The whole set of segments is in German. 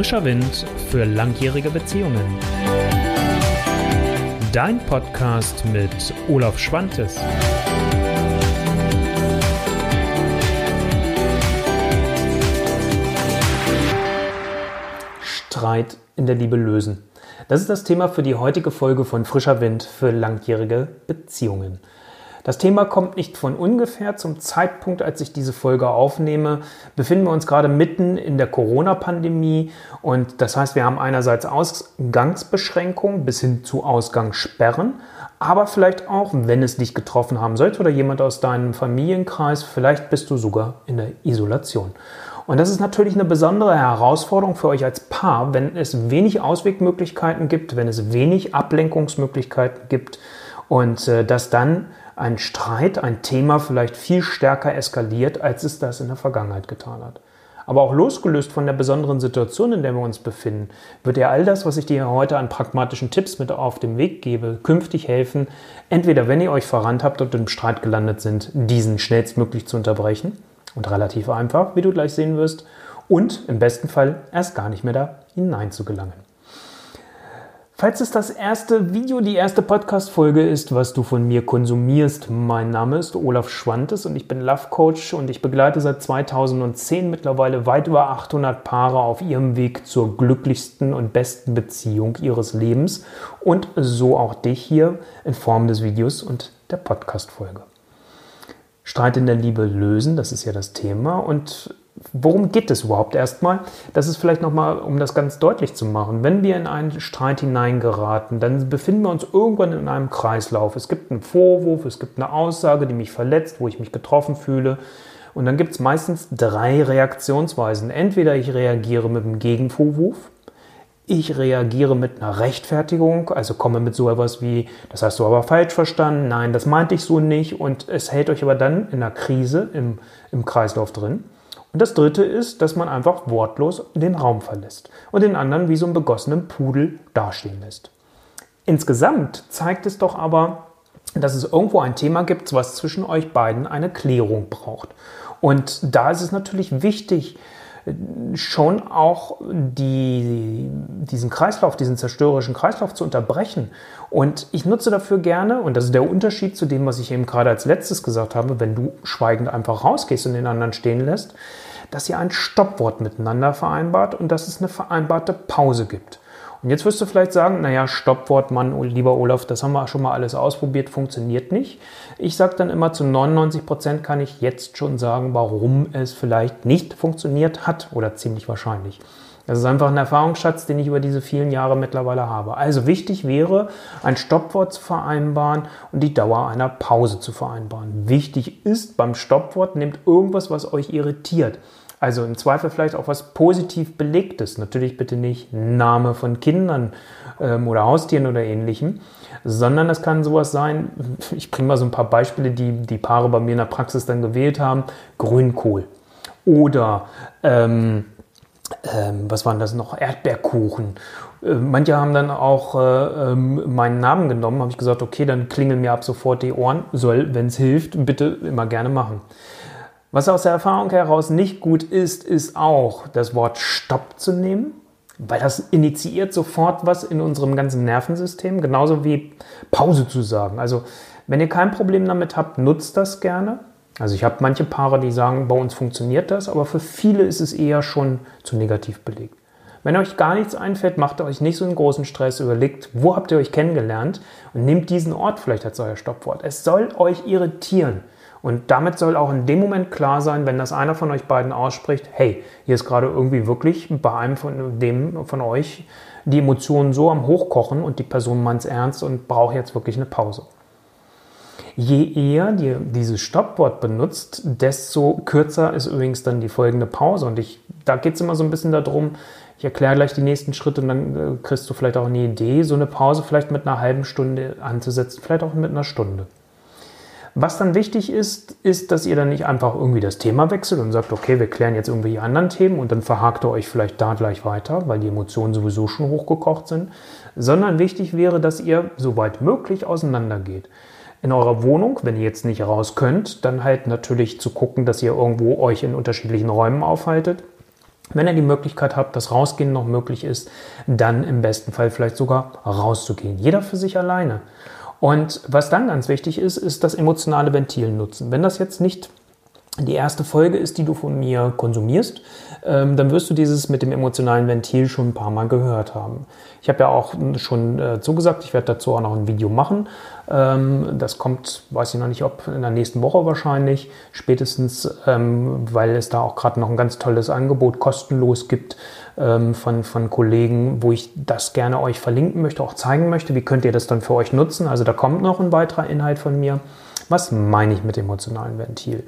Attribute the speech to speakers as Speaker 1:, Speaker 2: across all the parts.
Speaker 1: Frischer Wind für langjährige Beziehungen. Dein Podcast mit Olaf Schwantes.
Speaker 2: Streit in der Liebe lösen. Das ist das Thema für die heutige Folge von Frischer Wind für langjährige Beziehungen. Das Thema kommt nicht von ungefähr. Zum Zeitpunkt, als ich diese Folge aufnehme, befinden wir uns gerade mitten in der Corona-Pandemie. Und das heißt, wir haben einerseits Ausgangsbeschränkungen bis hin zu Ausgangssperren. Aber vielleicht auch, wenn es dich getroffen haben sollte oder jemand aus deinem Familienkreis, vielleicht bist du sogar in der Isolation. Und das ist natürlich eine besondere Herausforderung für euch als Paar, wenn es wenig Auswegmöglichkeiten gibt, wenn es wenig Ablenkungsmöglichkeiten gibt und äh, dass dann ein Streit, ein Thema vielleicht viel stärker eskaliert, als es das in der Vergangenheit getan hat. Aber auch losgelöst von der besonderen Situation, in der wir uns befinden, wird dir all das, was ich dir heute an pragmatischen Tipps mit auf den Weg gebe, künftig helfen, entweder wenn ihr euch verrannt habt und im Streit gelandet sind, diesen schnellstmöglich zu unterbrechen und relativ einfach, wie du gleich sehen wirst, und im besten Fall erst gar nicht mehr da hinein zu gelangen. Falls es das erste Video, die erste Podcast-Folge ist, was du von mir konsumierst, mein Name ist Olaf Schwantes und ich bin Love Coach und ich begleite seit 2010 mittlerweile weit über 800 Paare auf ihrem Weg zur glücklichsten und besten Beziehung ihres Lebens und so auch dich hier in Form des Videos und der Podcast-Folge. Streit in der Liebe lösen, das ist ja das Thema und worum geht es überhaupt erstmal? Das ist vielleicht nochmal, um das ganz deutlich zu machen. Wenn wir in einen Streit hineingeraten, dann befinden wir uns irgendwann in einem Kreislauf. Es gibt einen Vorwurf, es gibt eine Aussage, die mich verletzt, wo ich mich getroffen fühle. Und dann gibt es meistens drei Reaktionsweisen. Entweder ich reagiere mit einem Gegenvorwurf, ich reagiere mit einer Rechtfertigung, also komme mit so etwas wie, das hast du aber falsch verstanden, nein, das meinte ich so nicht und es hält euch aber dann in einer Krise im, im Kreislauf drin. Und das dritte ist, dass man einfach wortlos den Raum verlässt und den anderen wie so einen begossenen Pudel dastehen lässt. Insgesamt zeigt es doch aber, dass es irgendwo ein Thema gibt, was zwischen euch beiden eine Klärung braucht. Und da ist es natürlich wichtig, schon auch die, diesen Kreislauf, diesen zerstörerischen Kreislauf zu unterbrechen. Und ich nutze dafür gerne, und das ist der Unterschied zu dem, was ich eben gerade als letztes gesagt habe, wenn du schweigend einfach rausgehst und den anderen stehen lässt, dass ihr ein Stoppwort miteinander vereinbart und dass es eine vereinbarte Pause gibt. Und jetzt wirst du vielleicht sagen, naja, Stoppwort, Mann, lieber Olaf, das haben wir schon mal alles ausprobiert, funktioniert nicht. Ich sage dann immer, zu 99 Prozent kann ich jetzt schon sagen, warum es vielleicht nicht funktioniert hat oder ziemlich wahrscheinlich. Das ist einfach ein Erfahrungsschatz, den ich über diese vielen Jahre mittlerweile habe. Also wichtig wäre, ein Stoppwort zu vereinbaren und die Dauer einer Pause zu vereinbaren. Wichtig ist beim Stoppwort, nehmt irgendwas, was euch irritiert. Also im Zweifel vielleicht auch was positiv belegtes. Natürlich bitte nicht Name von Kindern ähm, oder Haustieren oder ähnlichem, sondern es kann sowas sein, ich bringe mal so ein paar Beispiele, die die Paare bei mir in der Praxis dann gewählt haben, Grünkohl oder ähm, ähm, was waren das noch, Erdbeerkuchen. Äh, manche haben dann auch äh, ähm, meinen Namen genommen, habe ich gesagt, okay, dann klingeln mir ab sofort die Ohren, soll, wenn es hilft, bitte immer gerne machen. Was aus der Erfahrung heraus nicht gut ist, ist auch das Wort Stopp zu nehmen, weil das initiiert sofort was in unserem ganzen Nervensystem, genauso wie Pause zu sagen. Also wenn ihr kein Problem damit habt, nutzt das gerne. Also ich habe manche Paare, die sagen, bei uns funktioniert das, aber für viele ist es eher schon zu negativ belegt. Wenn euch gar nichts einfällt, macht euch nicht so einen großen Stress, überlegt, wo habt ihr euch kennengelernt und nehmt diesen Ort vielleicht als euer Stoppwort. Es soll euch irritieren. Und damit soll auch in dem Moment klar sein, wenn das einer von euch beiden ausspricht, hey, hier ist gerade irgendwie wirklich bei einem von dem von euch die Emotionen so am Hochkochen und die Person meint es ernst und braucht jetzt wirklich eine Pause. Je eher ihr dieses Stoppwort benutzt, desto kürzer ist übrigens dann die folgende Pause. Und ich, da geht es immer so ein bisschen darum, ich erkläre gleich die nächsten Schritte und dann äh, kriegst du vielleicht auch eine Idee, so eine Pause vielleicht mit einer halben Stunde anzusetzen, vielleicht auch mit einer Stunde. Was dann wichtig ist, ist, dass ihr dann nicht einfach irgendwie das Thema wechselt und sagt, okay, wir klären jetzt irgendwie anderen Themen und dann verhakt ihr euch vielleicht da gleich weiter, weil die Emotionen sowieso schon hochgekocht sind, sondern wichtig wäre, dass ihr soweit möglich auseinandergeht. In eurer Wohnung, wenn ihr jetzt nicht raus könnt, dann halt natürlich zu gucken, dass ihr irgendwo euch in unterschiedlichen Räumen aufhaltet. Wenn ihr die Möglichkeit habt, dass Rausgehen noch möglich ist, dann im besten Fall vielleicht sogar rauszugehen. Jeder für sich alleine. Und was dann ganz wichtig ist, ist das emotionale Ventil nutzen. Wenn das jetzt nicht die erste Folge ist, die du von mir konsumierst, ähm, dann wirst du dieses mit dem emotionalen Ventil schon ein paar Mal gehört haben. Ich habe ja auch schon äh, zugesagt, ich werde dazu auch noch ein Video machen. Ähm, das kommt, weiß ich noch nicht, ob in der nächsten Woche wahrscheinlich, spätestens, ähm, weil es da auch gerade noch ein ganz tolles Angebot kostenlos gibt ähm, von, von Kollegen, wo ich das gerne euch verlinken möchte, auch zeigen möchte. Wie könnt ihr das dann für euch nutzen? Also da kommt noch ein weiterer Inhalt von mir. Was meine ich mit emotionalen Ventil?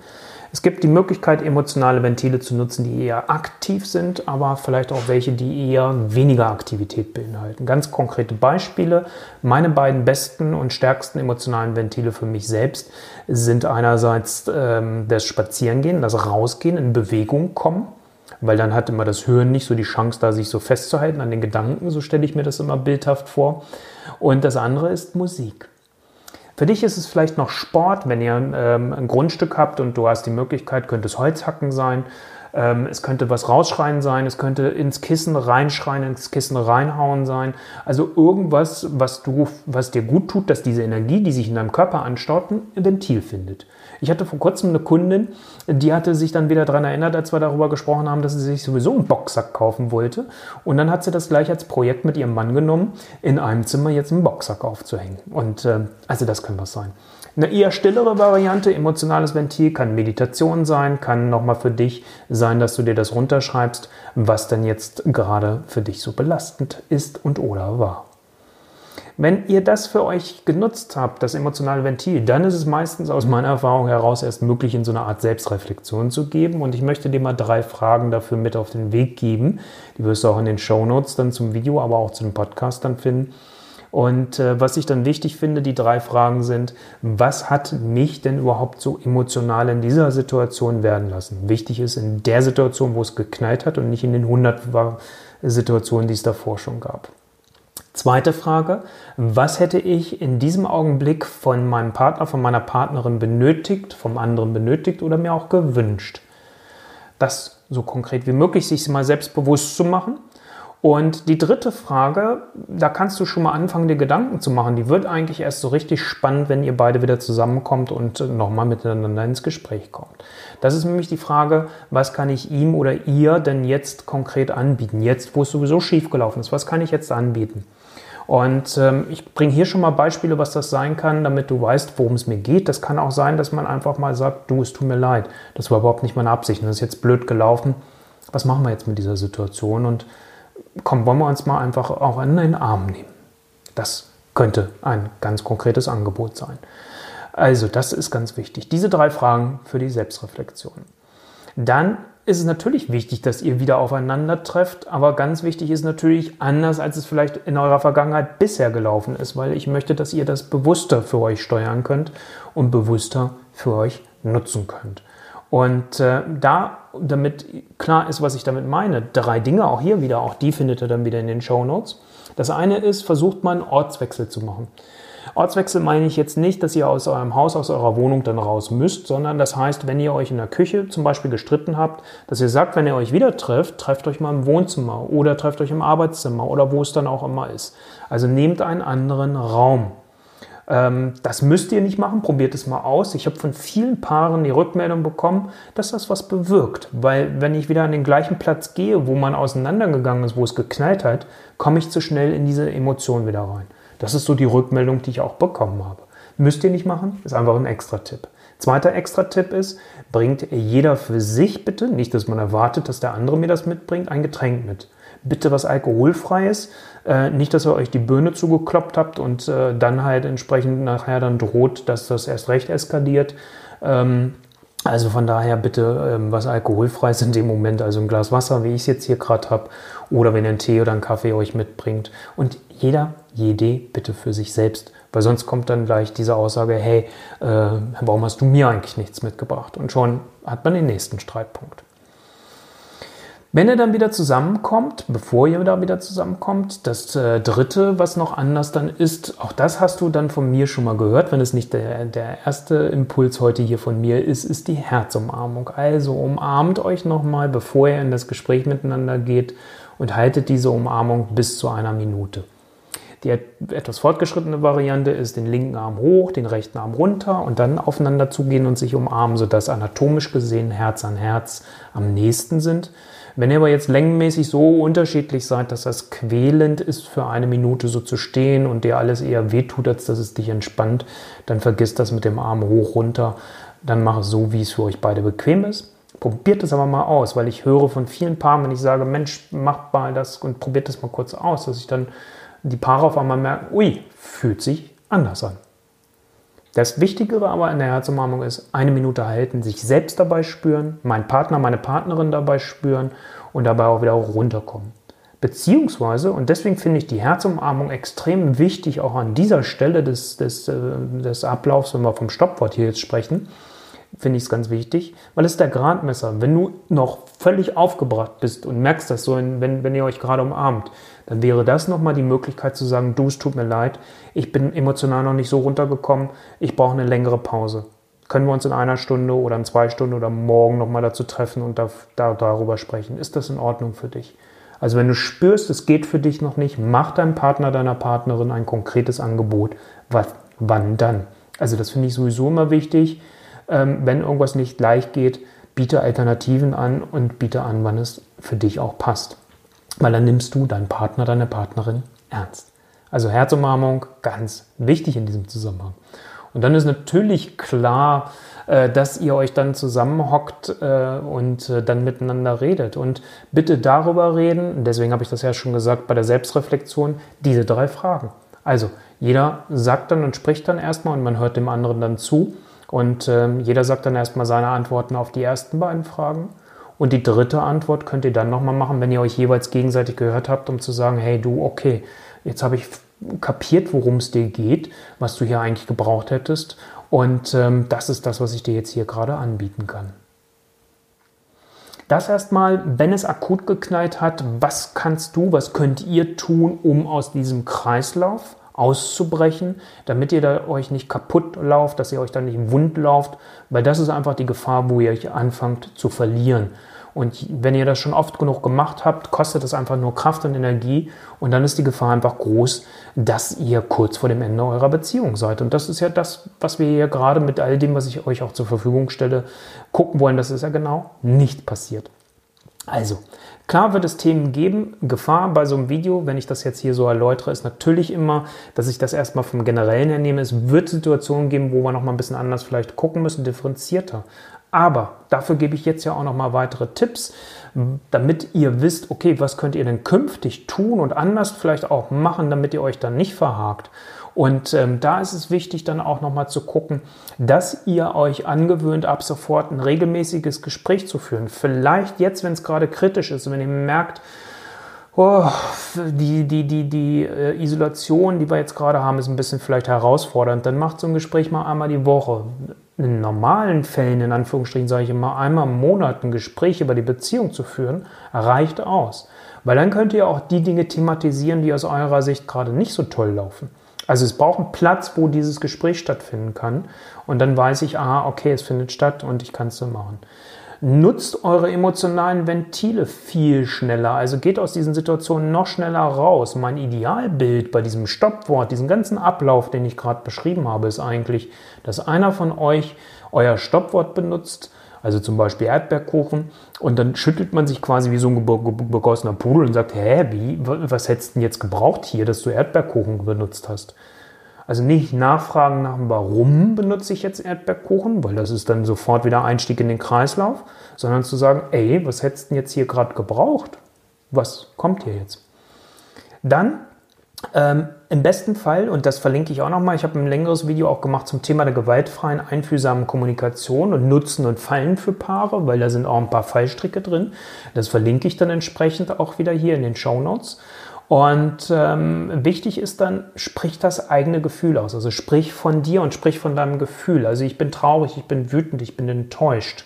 Speaker 2: Es gibt die Möglichkeit, emotionale Ventile zu nutzen, die eher aktiv sind, aber vielleicht auch welche, die eher weniger Aktivität beinhalten. Ganz konkrete Beispiele. Meine beiden besten und stärksten emotionalen Ventile für mich selbst sind einerseits ähm, das Spazierengehen, das Rausgehen, in Bewegung kommen weil dann hat immer das Hören nicht so die Chance, da sich so festzuhalten an den Gedanken, so stelle ich mir das immer bildhaft vor. Und das andere ist Musik. Für dich ist es vielleicht noch Sport, wenn ihr ähm, ein Grundstück habt und du hast die Möglichkeit, könnte es Holzhacken sein, ähm, es könnte was rausschreien sein, es könnte ins Kissen reinschreien, ins Kissen reinhauen sein. Also irgendwas, was, du, was dir gut tut, dass diese Energie, die sich in deinem Körper anstaut, ein Ventil findet. Ich hatte vor kurzem eine Kundin, die hatte sich dann wieder daran erinnert, als wir darüber gesprochen haben, dass sie sich sowieso einen Boxsack kaufen wollte. Und dann hat sie das gleich als Projekt mit ihrem Mann genommen, in einem Zimmer jetzt einen Boxsack aufzuhängen. Und äh, also das kann was sein. Eine eher stillere Variante, emotionales Ventil, kann Meditation sein, kann nochmal für dich sein, dass du dir das runterschreibst, was denn jetzt gerade für dich so belastend ist und oder war. Wenn ihr das für euch genutzt habt, das emotionale Ventil, dann ist es meistens aus meiner Erfahrung heraus erst möglich, in so eine Art Selbstreflexion zu geben. Und ich möchte dir mal drei Fragen dafür mit auf den Weg geben. Die wirst du auch in den Show Notes dann zum Video, aber auch zum Podcast dann finden. Und äh, was ich dann wichtig finde, die drei Fragen sind, was hat mich denn überhaupt so emotional in dieser Situation werden lassen? Wichtig ist in der Situation, wo es geknallt hat und nicht in den 100 Situationen, die es davor schon gab. Zweite Frage, was hätte ich in diesem Augenblick von meinem Partner, von meiner Partnerin benötigt, vom anderen benötigt oder mir auch gewünscht? Das so konkret wie möglich, sich mal selbst bewusst zu machen. Und die dritte Frage, da kannst du schon mal anfangen, dir Gedanken zu machen. Die wird eigentlich erst so richtig spannend, wenn ihr beide wieder zusammenkommt und nochmal miteinander ins Gespräch kommt. Das ist nämlich die Frage, was kann ich ihm oder ihr denn jetzt konkret anbieten? Jetzt, wo es sowieso schiefgelaufen ist, was kann ich jetzt anbieten? Und ähm, ich bringe hier schon mal Beispiele, was das sein kann, damit du weißt, worum es mir geht. Das kann auch sein, dass man einfach mal sagt, du, es tut mir leid. Das war überhaupt nicht meine Absicht. Das ist jetzt blöd gelaufen. Was machen wir jetzt mit dieser Situation? Und komm, wollen wir uns mal einfach auch in den Arm nehmen. Das könnte ein ganz konkretes Angebot sein. Also, das ist ganz wichtig. Diese drei Fragen für die Selbstreflexion. Dann ist es natürlich wichtig, dass ihr wieder aufeinander trefft, aber ganz wichtig ist natürlich anders, als es vielleicht in eurer Vergangenheit bisher gelaufen ist, weil ich möchte, dass ihr das bewusster für euch steuern könnt und bewusster für euch nutzen könnt. Und äh, da, damit klar ist, was ich damit meine, drei Dinge, auch hier wieder, auch die findet ihr dann wieder in den Show Notes. Das eine ist, versucht mal einen Ortswechsel zu machen. Ortswechsel meine ich jetzt nicht, dass ihr aus eurem Haus, aus eurer Wohnung dann raus müsst, sondern das heißt, wenn ihr euch in der Küche zum Beispiel gestritten habt, dass ihr sagt, wenn ihr euch wieder trefft, trefft euch mal im Wohnzimmer oder trefft euch im Arbeitszimmer oder wo es dann auch immer ist. Also nehmt einen anderen Raum. Ähm, das müsst ihr nicht machen, probiert es mal aus. Ich habe von vielen Paaren die Rückmeldung bekommen, dass das was bewirkt. Weil wenn ich wieder an den gleichen Platz gehe, wo man auseinandergegangen ist, wo es geknallt hat, komme ich zu schnell in diese Emotion wieder rein. Das ist so die Rückmeldung, die ich auch bekommen habe. Müsst ihr nicht machen, ist einfach ein Extra-Tipp. Zweiter Extra-Tipp ist, bringt jeder für sich bitte, nicht, dass man erwartet, dass der andere mir das mitbringt, ein Getränk mit. Bitte was Alkoholfreies, äh, nicht, dass ihr euch die Birne zugekloppt habt und äh, dann halt entsprechend nachher dann droht, dass das erst recht eskaliert. Ähm, also von daher bitte ähm, was alkoholfreies in dem Moment, also ein Glas Wasser, wie ich es jetzt hier gerade habe, oder wenn ihr einen Tee oder einen Kaffee euch mitbringt. Und jeder, jede bitte für sich selbst, weil sonst kommt dann gleich diese Aussage, hey, äh, warum hast du mir eigentlich nichts mitgebracht? Und schon hat man den nächsten Streitpunkt. Wenn ihr dann wieder zusammenkommt, bevor ihr da wieder zusammenkommt, das äh, dritte, was noch anders dann ist, auch das hast du dann von mir schon mal gehört, wenn es nicht der, der erste Impuls heute hier von mir ist, ist die Herzumarmung. Also umarmt euch nochmal, bevor ihr in das Gespräch miteinander geht und haltet diese Umarmung bis zu einer Minute. Die etwas fortgeschrittene Variante ist den linken Arm hoch, den rechten Arm runter und dann aufeinander zugehen und sich umarmen, sodass anatomisch gesehen Herz an Herz am nächsten sind. Wenn ihr aber jetzt längenmäßig so unterschiedlich seid, dass das quälend ist, für eine Minute so zu stehen und dir alles eher wehtut, als dass es dich entspannt, dann vergisst das mit dem Arm hoch, runter. Dann mach es so, wie es für euch beide bequem ist. Probiert es aber mal aus, weil ich höre von vielen Paaren, wenn ich sage, Mensch, macht mal das und probiert das mal kurz aus, dass ich dann die Paare auf einmal merken, ui, fühlt sich anders an. Das Wichtigere aber in der Herzumarmung ist, eine Minute halten, sich selbst dabei spüren, meinen Partner, meine Partnerin dabei spüren und dabei auch wieder runterkommen. Beziehungsweise, und deswegen finde ich die Herzumarmung extrem wichtig, auch an dieser Stelle des, des, äh, des Ablaufs, wenn wir vom Stoppwort hier jetzt sprechen, finde ich es ganz wichtig, weil es der Gradmesser. Wenn du noch völlig aufgebracht bist und merkst das so, wenn, wenn ihr euch gerade umarmt, dann wäre das nochmal die Möglichkeit zu sagen, du, es tut mir leid, ich bin emotional noch nicht so runtergekommen, ich brauche eine längere Pause. Können wir uns in einer Stunde oder in zwei Stunden oder morgen nochmal dazu treffen und da, da, darüber sprechen? Ist das in Ordnung für dich? Also wenn du spürst, es geht für dich noch nicht, mach deinem Partner, deiner Partnerin ein konkretes Angebot. Was, wann dann? Also das finde ich sowieso immer wichtig ähm, wenn irgendwas nicht gleich geht, biete Alternativen an und biete an, wann es für dich auch passt. Weil dann nimmst du deinen Partner, deine Partnerin ernst. Also Herzumarmung, ganz wichtig in diesem Zusammenhang. Und dann ist natürlich klar, äh, dass ihr euch dann zusammenhockt äh, und äh, dann miteinander redet. Und bitte darüber reden, deswegen habe ich das ja schon gesagt bei der Selbstreflexion, diese drei Fragen. Also jeder sagt dann und spricht dann erstmal und man hört dem anderen dann zu. Und ähm, jeder sagt dann erstmal seine Antworten auf die ersten beiden Fragen. Und die dritte Antwort könnt ihr dann nochmal machen, wenn ihr euch jeweils gegenseitig gehört habt, um zu sagen, hey du, okay, jetzt habe ich kapiert, worum es dir geht, was du hier eigentlich gebraucht hättest. Und ähm, das ist das, was ich dir jetzt hier gerade anbieten kann. Das erstmal, wenn es akut geknallt hat, was kannst du, was könnt ihr tun, um aus diesem Kreislauf auszubrechen, damit ihr da euch nicht kaputt lauft, dass ihr euch dann nicht wund lauft, weil das ist einfach die Gefahr, wo ihr euch anfangt zu verlieren. Und wenn ihr das schon oft genug gemacht habt, kostet das einfach nur Kraft und Energie und dann ist die Gefahr einfach groß, dass ihr kurz vor dem Ende eurer Beziehung seid. Und das ist ja das, was wir hier gerade mit all dem, was ich euch auch zur Verfügung stelle, gucken wollen. Das ist ja genau nicht passiert. Also, Klar wird es Themen geben. Gefahr bei so einem Video, wenn ich das jetzt hier so erläutere, ist natürlich immer, dass ich das erstmal vom Generellen her nehme. Es wird Situationen geben, wo wir noch mal ein bisschen anders vielleicht gucken müssen, differenzierter. Aber dafür gebe ich jetzt ja auch noch mal weitere Tipps, damit ihr wisst, okay, was könnt ihr denn künftig tun und anders vielleicht auch machen, damit ihr euch dann nicht verhakt. Und ähm, da ist es wichtig, dann auch nochmal zu gucken, dass ihr euch angewöhnt, ab sofort ein regelmäßiges Gespräch zu führen. Vielleicht jetzt, wenn es gerade kritisch ist, wenn ihr merkt, oh, die, die, die, die äh, Isolation, die wir jetzt gerade haben, ist ein bisschen vielleicht herausfordernd, dann macht so ein Gespräch mal einmal die Woche. In normalen Fällen, in Anführungsstrichen, sage ich immer, einmal im Monat ein Gespräch über die Beziehung zu führen, reicht aus. Weil dann könnt ihr auch die Dinge thematisieren, die aus eurer Sicht gerade nicht so toll laufen. Also es braucht einen Platz, wo dieses Gespräch stattfinden kann. Und dann weiß ich, ah, okay, es findet statt und ich kann es so machen. Nutzt eure emotionalen Ventile viel schneller. Also geht aus diesen Situationen noch schneller raus. Mein Idealbild bei diesem Stoppwort, diesem ganzen Ablauf, den ich gerade beschrieben habe, ist eigentlich, dass einer von euch euer Stoppwort benutzt also zum Beispiel Erdbeerkuchen. Und dann schüttelt man sich quasi wie so ein begossener Pudel und sagt, hä, wie, was hättest du denn jetzt gebraucht hier, dass du Erdbeerkuchen benutzt hast? Also nicht nachfragen nach, warum benutze ich jetzt Erdbeerkuchen, weil das ist dann sofort wieder Einstieg in den Kreislauf, sondern zu sagen, ey, was hättest du denn jetzt hier gerade gebraucht? Was kommt hier jetzt? Dann ähm, Im besten Fall, und das verlinke ich auch nochmal, ich habe ein längeres Video auch gemacht zum Thema der gewaltfreien, einfühlsamen Kommunikation und Nutzen und Fallen für Paare, weil da sind auch ein paar Fallstricke drin. Das verlinke ich dann entsprechend auch wieder hier in den Show Notes. Und ähm, wichtig ist dann, sprich das eigene Gefühl aus. Also sprich von dir und sprich von deinem Gefühl. Also ich bin traurig, ich bin wütend, ich bin enttäuscht.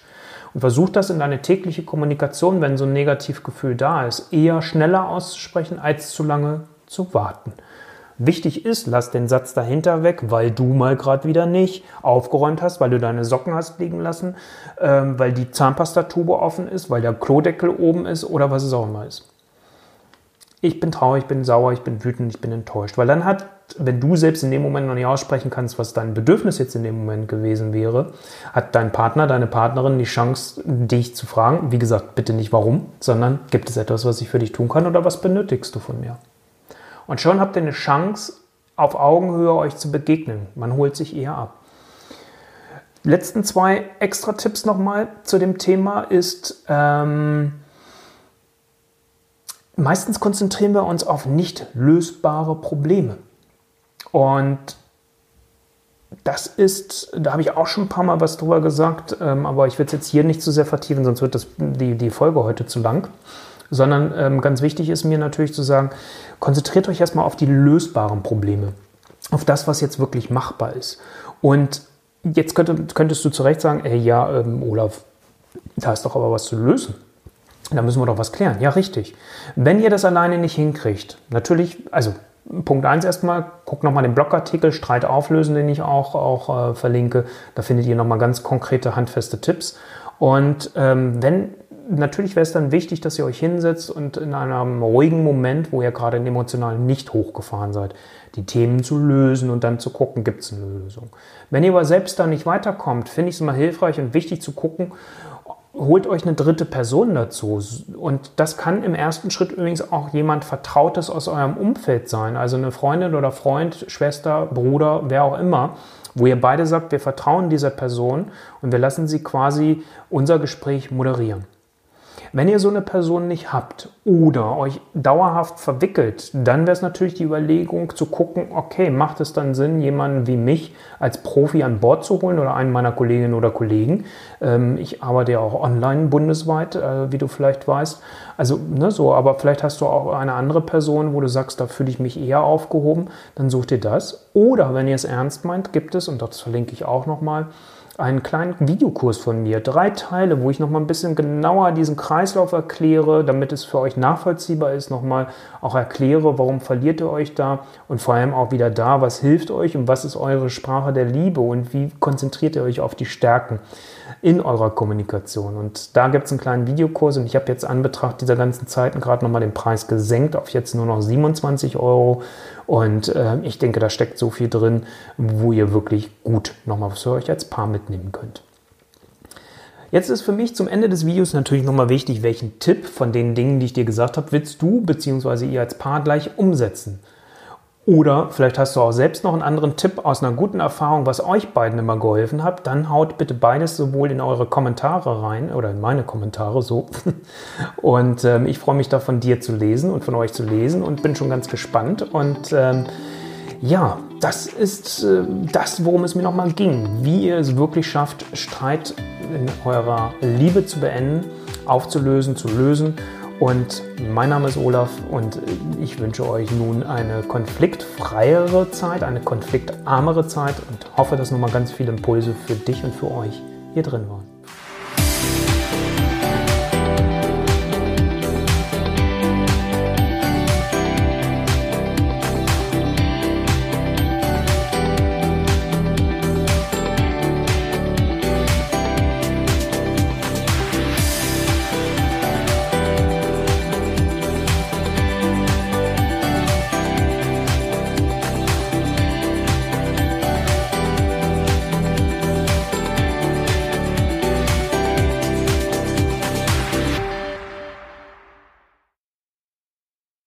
Speaker 2: Und versuch das in deine tägliche Kommunikation, wenn so ein Negativgefühl da ist, eher schneller auszusprechen, als zu lange zu warten. Wichtig ist, lass den Satz dahinter weg, weil du mal gerade wieder nicht aufgeräumt hast, weil du deine Socken hast liegen lassen, ähm, weil die Zahnpastatube offen ist, weil der Klodeckel oben ist oder was es auch immer ist. Ich bin traurig, ich bin sauer, ich bin wütend, ich bin enttäuscht. Weil dann hat, wenn du selbst in dem Moment noch nicht aussprechen kannst, was dein Bedürfnis jetzt in dem Moment gewesen wäre, hat dein Partner, deine Partnerin die Chance, dich zu fragen. Wie gesagt, bitte nicht warum, sondern gibt es etwas, was ich für dich tun kann oder was benötigst du von mir? Und schon habt ihr eine Chance, auf Augenhöhe euch zu begegnen. Man holt sich eher ab. Letzten zwei extra Tipps nochmal zu dem Thema ist, ähm, meistens konzentrieren wir uns auf nicht lösbare Probleme. Und das ist, da habe ich auch schon ein paar Mal was drüber gesagt, ähm, aber ich will es jetzt hier nicht zu sehr vertiefen, sonst wird das, die, die Folge heute zu lang. Sondern ähm, ganz wichtig ist mir natürlich zu sagen, konzentriert euch erstmal auf die lösbaren Probleme, auf das, was jetzt wirklich machbar ist. Und jetzt könnte, könntest du zu Recht sagen, ey, ja, ähm, Olaf, da ist doch aber was zu lösen. Da müssen wir doch was klären. Ja, richtig. Wenn ihr das alleine nicht hinkriegt, natürlich, also Punkt 1 erstmal, guckt nochmal den Blogartikel Streit auflösen, den ich auch, auch äh, verlinke. Da findet ihr nochmal ganz konkrete, handfeste Tipps. Und ähm, wenn natürlich wäre es dann wichtig, dass ihr euch hinsetzt und in einem ruhigen Moment, wo ihr gerade emotional nicht hochgefahren seid, die Themen zu lösen und dann zu gucken, gibt es eine Lösung. Wenn ihr aber selbst da nicht weiterkommt, finde ich es immer hilfreich und wichtig zu gucken, holt euch eine dritte Person dazu. Und das kann im ersten Schritt übrigens auch jemand Vertrautes aus eurem Umfeld sein. Also eine Freundin oder Freund, Schwester, Bruder, wer auch immer, wo ihr beide sagt, wir vertrauen dieser Person und wir lassen sie quasi unser Gespräch moderieren. Wenn ihr so eine Person nicht habt oder euch dauerhaft verwickelt, dann wäre es natürlich die Überlegung zu gucken, okay, macht es dann Sinn, jemanden wie mich als Profi an Bord zu holen oder einen meiner Kolleginnen oder Kollegen. Ähm, ich arbeite ja auch online bundesweit, äh, wie du vielleicht weißt. Also, ne, so, aber vielleicht hast du auch eine andere Person, wo du sagst, da fühle ich mich eher aufgehoben, dann such dir das. Oder wenn ihr es ernst meint, gibt es, und das verlinke ich auch nochmal, einen kleinen Videokurs von mir, drei Teile, wo ich noch mal ein bisschen genauer diesen Kreislauf erkläre, damit es für euch nachvollziehbar ist, noch mal auch erkläre, warum verliert ihr euch da und vor allem auch wieder da, was hilft euch und was ist eure Sprache der Liebe und wie konzentriert ihr euch auf die Stärken in eurer Kommunikation. Und da gibt es einen kleinen Videokurs und ich habe jetzt an Betracht dieser ganzen Zeiten gerade noch mal den Preis gesenkt auf jetzt nur noch 27 Euro und äh, ich denke, da steckt so viel drin, wo ihr wirklich gut nochmal für euch als Paar mitnehmen könnt. Jetzt ist für mich zum Ende des Videos natürlich nochmal wichtig, welchen Tipp von den Dingen, die ich dir gesagt habe, willst du bzw. ihr als Paar gleich umsetzen. Oder vielleicht hast du auch selbst noch einen anderen Tipp aus einer guten Erfahrung, was euch beiden immer geholfen hat. Dann haut bitte beides sowohl in eure Kommentare rein oder in meine Kommentare so. Und ähm, ich freue mich da von dir zu lesen und von euch zu lesen und bin schon ganz gespannt. Und ähm, ja, das ist äh, das, worum es mir nochmal ging. Wie ihr es wirklich schafft, Streit in eurer Liebe zu beenden, aufzulösen, zu lösen und mein Name ist Olaf und ich wünsche euch nun eine konfliktfreiere Zeit, eine konfliktarmere Zeit und hoffe, dass nochmal ganz viele Impulse für dich und für euch hier drin waren.